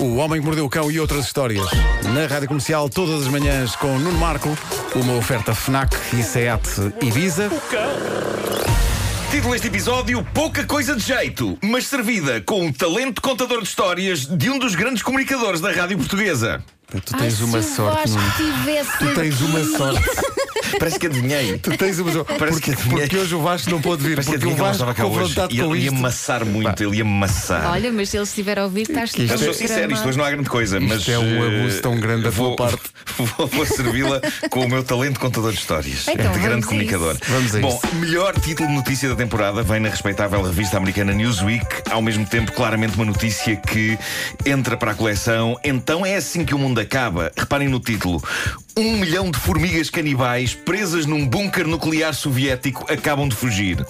O Homem que Mordeu o Cão e outras histórias. Na Rádio Comercial, todas as manhãs com Nuno Marco. Uma oferta FNAC e SEAT Ibiza. Título deste episódio: Pouca coisa de jeito, mas servida com um talento contador de histórias de um dos grandes comunicadores da rádio portuguesa. Tu tens uma se o sorte, Vasco Nuno. tivesse Tu tens uma aqui. sorte. Parece que adivinhei. Tu tens uma sorte. Parece Porque, adivinhei. porque hoje o Vasco não pode vir. Parece que Porque o adivinhei que ele Vasco estava cá hoje. confrontado E com ele ia isto. amassar muito, ele ia amassar. Olha, mas se ele estiver a ouvir, estás Que isto Eu todo sou sincero, isto hoje não há grande coisa, mas. é um eh, abuso tão grande da vou, tua parte. Vou, vou servi-la com o meu talento contador de histórias. Então, de grande vamos a comunicador. isso. Vamos a Bom, melhor título de notícia da temporada vem na respeitável revista americana Newsweek, ao mesmo tempo, claramente, uma notícia que entra para a coleção. Então é assim que o mundo acaba. Reparem no título. Um milhão de formigas canibais presas num bunker nuclear soviético acabam de fugir.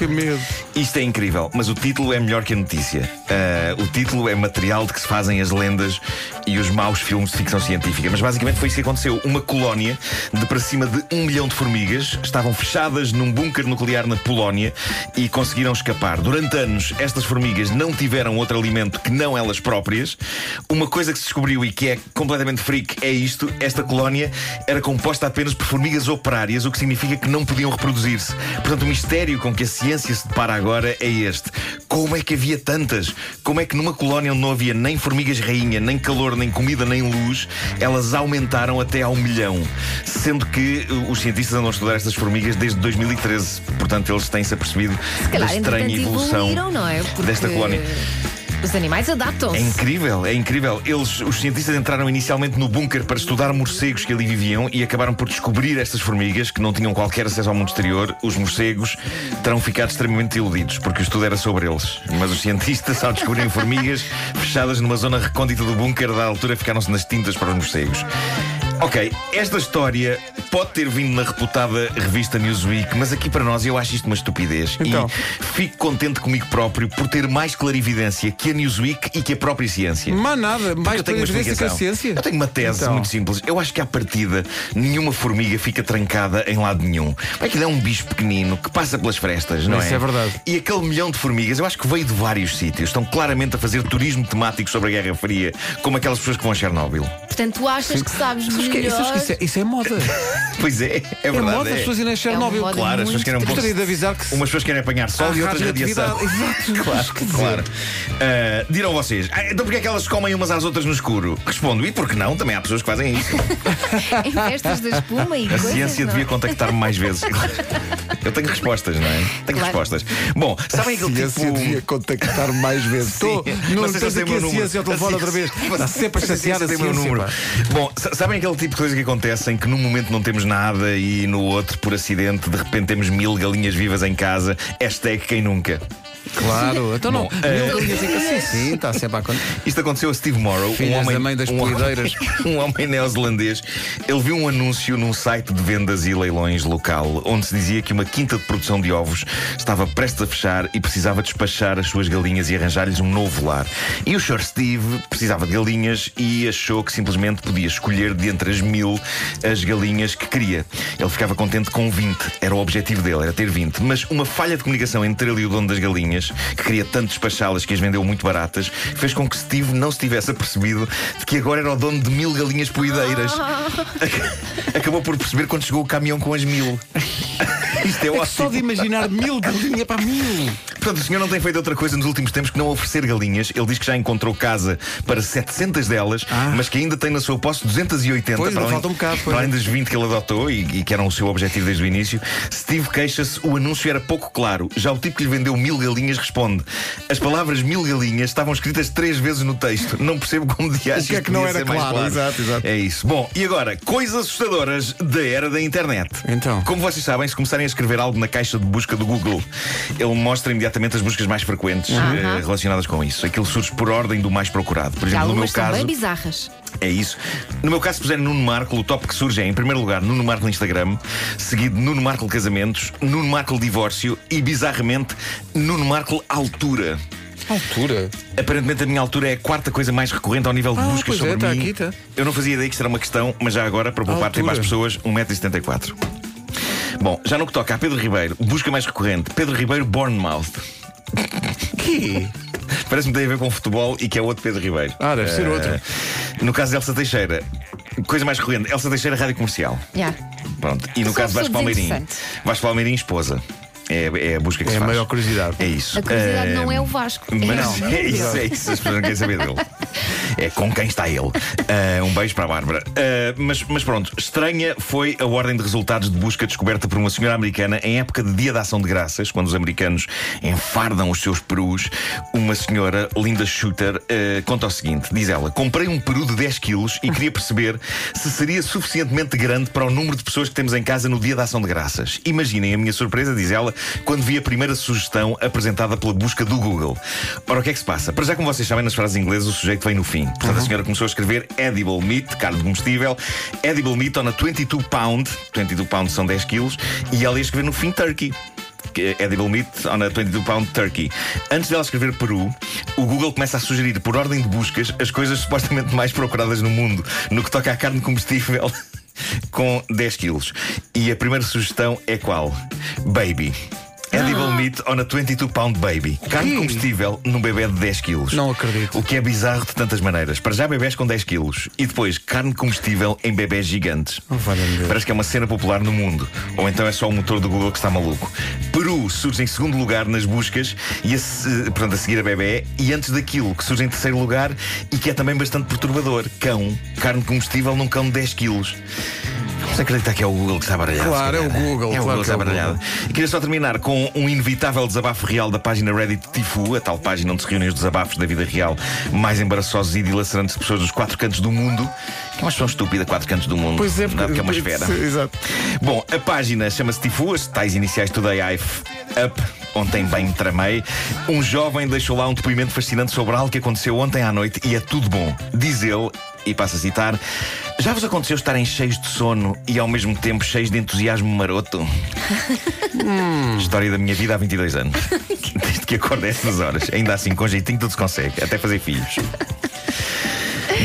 Que medo. Isto é incrível, mas o título é melhor que a notícia. Ah, o título é material de que se fazem as lendas e os maus filmes de ficção científica. Mas basicamente foi isso que aconteceu. Uma colónia de para cima de um milhão de formigas estavam fechadas num bunker nuclear na Polónia e conseguiram escapar. Durante anos, estas formigas não tiveram outro alimento que não elas próprias. Uma coisa que se descobriu e que é completamente freak é isto: esta colónia era composta apenas por formigas operárias, o que significa que não podiam reproduzir-se. Portanto, o mistério com que a ciência se depara agora é este: como é que havia tantas? Como é que numa colónia onde não havia nem formigas rainha, nem calor, nem comida, nem luz, elas aumentaram até ao milhão? Sendo que uh, os cientistas andam a estudar estas formigas desde 2013. Portanto, eles têm-se apercebido Se calhar, da estranha evolução não é? Porque desta colónia. Os animais É adaptam-se. incrível, é incrível. Eles, os cientistas entraram inicialmente no bunker para estudar morcegos que ali viviam e acabaram por descobrir estas formigas que não tinham qualquer acesso ao mundo exterior. Os morcegos terão ficado extremamente iludidos porque o estudo era sobre eles. Mas os cientistas, ao descobrirem formigas fechadas numa zona recôndita do bunker, da altura ficaram-se nas tintas para os morcegos. Ok, esta história pode ter vindo na reputada revista Newsweek, mas aqui para nós eu acho isto uma estupidez. Então. E fico contente comigo próprio por ter mais clarividência que a Newsweek e que a própria ciência. Mas nada, mais eu tenho uma evidência que a explicação. ciência. Eu tenho uma tese Então. muito simples. Eu acho que à partida nenhuma formiga fica trancada em lado nenhum. Aquilo é um bicho pequenino que passa pelas frestas, não Isso é? é verdade. E aquele milhão de formigas, eu acho que veio de vários sítios. Estão claramente a fazer turismo temático sobre a Guerra Fria, como aquelas pessoas que vão a Chernobyl. Portanto, tu achas que sabes Sabes que é- que isso, é, isso é moda. Pois é, é É verdade. moda as pessoas irem a Chernobyl. moda Claro, as pessoas querem um pouco. Gostaria de avisar que se- Umas pessoas querem apanhar sol Há e outras radiação. radioatividade. Exato. Claro, Quer dizer, claro. Ah, dirão vocês, "Ah, então porque é que elas se comem umas às outras no escuro? Respondo, e por que não? Também há pessoas que fazem isso. em festas da espuma e A coisas, ciência não é? devia contactar-me mais vezes. Eu tenho respostas, não é? Tenho Claro. respostas. Bom, sabem A aquele ciência tipo. devia contactar mais vezes. Estou. Sim, Não vocês tens têm o aqui meu a número. ciência ao telefone outra vez. ciência- Está sempre a vocês chatear a têm o meu ciência. número. Bom, sa- sabem aquele tipo de coisa que acontece em que num momento não temos nada e no outro, por acidente, de repente temos mil galinhas vivas em casa. Hashtag quem nunca. Claro, então não. Bom, casa. Sim, sim, está sempre a acontecer. Isto aconteceu a Steve Morrow, Filhas um homem, da mãe das um um homem neozelandês. Ele viu um anúncio num site de vendas e leilões local, onde se dizia que uma quinta de produção de ovos estava prestes a fechar e precisava despachar as suas galinhas e arranjar-lhes um novo lar. E o Sr. Steve precisava de galinhas e achou que simplesmente podia escolher de entre as mil as galinhas que queria. Ele ficava contente com 20, era o objetivo dele, era ter 20. Mas uma falha de comunicação entre ele e o dono das galinhas, que queria tanto despachá-las que as vendeu muito baratas, fez com que Steve não se tivesse apercebido de que agora era o dono de mil galinhas poideiras. Acabou por perceber quando chegou o caminhão com as mil. Isto é É ótimo. só de imaginar mil galinhas para mil. Portanto, o senhor não tem feito outra coisa nos últimos tempos que não oferecer galinhas. Ele diz que já encontrou casa para 700 delas, Ah. mas que ainda tem na sua posse 280. Pois, para além, falta um bocado, para além das 20 que ele adotou e, e que eram o seu objetivo desde o início. Steve queixa-se, o anúncio era pouco claro. Já o tipo que lhe vendeu mil galinhas responde: As palavras mil galinhas estavam escritas três vezes no texto. Não percebo como de O que é que não era claro? Exato, exato. É isso. Bom, e agora, coisas assustadoras da era da internet. Então. Como vocês sabem, se começarem a escrever algo na caixa de busca do Google, ele mostra imediatamente as buscas mais frequentes eh, relacionadas com isso. Aquilo surge por ordem do mais procurado. Por exemplo, no meu caso. bem bizarras. É isso. No meu caso, se puserem Nuno Marco, o top que surge é, em primeiro lugar, Nuno Marco no Instagram, seguido Nuno Marco Casamentos, Nuno Marco Divórcio e, bizarramente, Nuno Marco Altura. Altura. Aparentemente a minha altura é a quarta coisa mais recorrente ao nível de Ah, buscas é, sobre tá mim. aqui, tá. Eu não fazia ideia que isto era uma questão, mas já agora, para poupar tempo às Altura. pessoas, 1,74m. Bom, já no que toca a Pedro Ribeiro, busca mais recorrente, Pedro Ribeiro Bournemouth. Que? Parece-me que tem a ver com futebol e que é outro Pedro Ribeiro. Ah, deve ser Eh, outro. No caso de Elsa Teixeira, coisa mais corrente: Elsa Teixeira, rádio comercial. Já. Pronto. E no São caso de Vasco Palmeirim, interessantes. Vasco Palmeirim, esposa. É, é a busca que É se a faz. maior curiosidade. É isso. A curiosidade Eh, não é o Vasco. Mas Não. é isso, é isso. As pessoas não querem saber dele. É com quem está ele. Ah, um beijo para a Bárbara. Ah, mas, mas pronto, estranha foi a ordem de resultados de busca descoberta por uma senhora americana em época de Dia da Ação de Graças, quando os americanos enfardam os seus perus. Uma senhora, Linda Shooter, ah, conta o seguinte: diz ela, comprei um peru de 10 quilos e queria perceber se seria suficientemente grande para o número de pessoas que temos em casa no Dia da Ação de Graças. Imaginem a minha surpresa, diz ela, quando vi a primeira sugestão apresentada pela busca do Google. Ora, o que é que se passa? Para já, como vocês sabem, nas frases inglesas, o sujeito vem no fim. Portanto, a senhora começou a escrever edible meat, carne de comestível, edible meat on a 22 pound, 22 pounds são 10 quilos, e ela ia escrever no fim turkey. é Edible meat on a 22 pound turkey. Antes dela escrever Peru, o Google começa a sugerir, por ordem de buscas, as coisas supostamente mais procuradas no mundo no que toca à carne comestível com 10 quilos. E a primeira sugestão é qual? Baby. Edible meat on a 22 pound baby. Carne comestível num bebê de 10 quilos. Não acredito. O que é bizarro de tantas maneiras. Para já bebés com 10 quilos. E depois carne comestível em bebés gigantes. Oh, Deus. Parece que é uma cena popular no mundo. Ou então é só o motor do Google que está maluco. Peru surge em segundo lugar nas buscas, e a, portanto, a seguir a bebê, e antes daquilo que surge em terceiro lugar e que é também bastante perturbador: cão. Carne comestível num cão de 10 quilos. Vamos acreditar que é o Google que está baralhado. Claro, é o calhar. Google, É o claro Google que é está baralhado. E queria só terminar com um inevitável desabafo real da página Reddit Tifu, a tal página onde se reúnem os desabafos da vida real mais embaraçosos e dilacerantes de pessoas dos quatro cantos do mundo. Que é uma expressão estúpida, quatro cantos do mundo. Pois é, Não, porque é uma esfera. Exato. Bom, a página chama-se Tifu, as tais iniciais Today I've Up. Ontem bem tramei. Um jovem deixou lá um depoimento fascinante sobre algo que aconteceu ontem à noite e é tudo bom. Diz ele, e passo a citar: Já vos aconteceu estarem cheios de sono e ao mesmo tempo cheios de entusiasmo maroto? História da minha vida há 22 anos. Desde que acordo a estas horas. Ainda assim, com jeitinho tudo se consegue, até fazer filhos.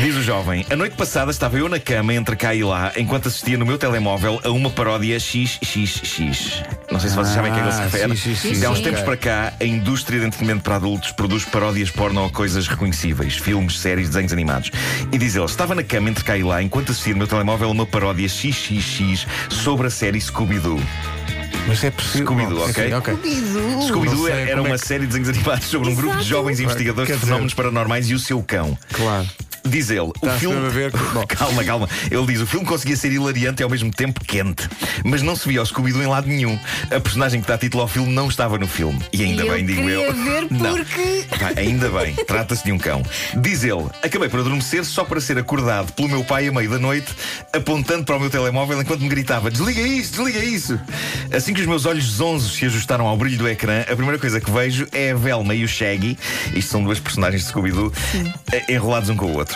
Diz o jovem, a noite passada estava eu na cama entre cá e lá enquanto assistia no meu telemóvel a uma paródia XXX. Não sei se vocês sabem a que é que ele se Ah, refere. sim, sim, sim. De há uns tempos para cá, a indústria de entretenimento para adultos produz paródias porno a coisas reconhecíveis, filmes, séries, desenhos animados. E diz ele, estava na cama entre cá e lá enquanto assistia no meu telemóvel uma paródia XXX sobre a série Scooby-Doo. Mas é possível. Scooby-Doo, ok? sim. Scooby-Doo Não sei era como é uma que- série de desenhos animados sobre um grupo de Exato. jovens investigadores Quer de dizer- fenómenos paranormais e o seu cão. Claro. Diz ele, o filme. a ver calma, calma. Ele diz: o filme conseguia ser hilariante e ao mesmo tempo quente. Mas não se via o Scooby-Doo em lado nenhum. A personagem que dá título ao filme não estava no filme. E ainda E eu bem, digo eu. ver Não. porque- Pá, ainda bem, trata-se de um cão. Diz ele: acabei por adormecer só para ser acordado pelo meu pai à meia da noite, apontando para o meu telemóvel enquanto me gritava: desliga isso, desliga isso. Assim que os meus olhos zonzos se ajustaram ao brilho do ecrã, a primeira coisa que vejo é a Velma e o Shaggy, isto são duas personagens de Scooby-Doo, eh, enrolados um com o outro.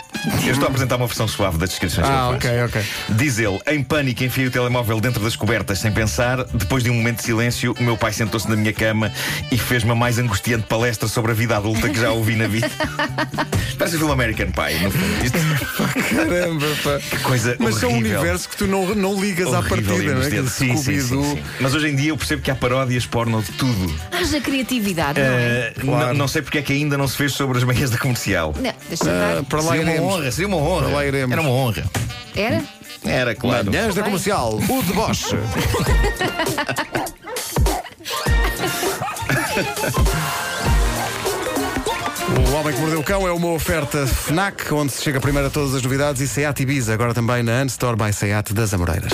Eu estou a apresentar uma versão suave das descrições que Ah, ele faz. ok, ok. Diz ele, em pânico, enfiei o telemóvel dentro das cobertas sem pensar. Depois de um momento de silêncio, o meu pai sentou-se na minha cama e fez-me a mais angustiante palestra sobre a vida adulta que já ouvi na vida. Parece o filme American Pie, no fundo. Isto, Caramba, pá. que coisa Mas são um horrível. universo que tu não, não ligas à Horrível e partida, não é? Sim, sim, sim, sim. Mas hoje em dia eu percebo que há paródias porno de tudo. Haja criatividade, não é? Eh, Claro. Não sei porque é que ainda não se fez sobre as meias da comercial. Não, deixa Ah, estar. para lá uma iremos. Honra, seria uma honra. Lá iremos. Era uma honra. Era? Era, claro. Manhãs da comercial, o deboche. O Homem que Mordeu o Cão é uma oferta FNAC, onde se chega primeiro a todas as novidades, e Seat Ibiza, agora também na Unstore by Seat das Amoreiras.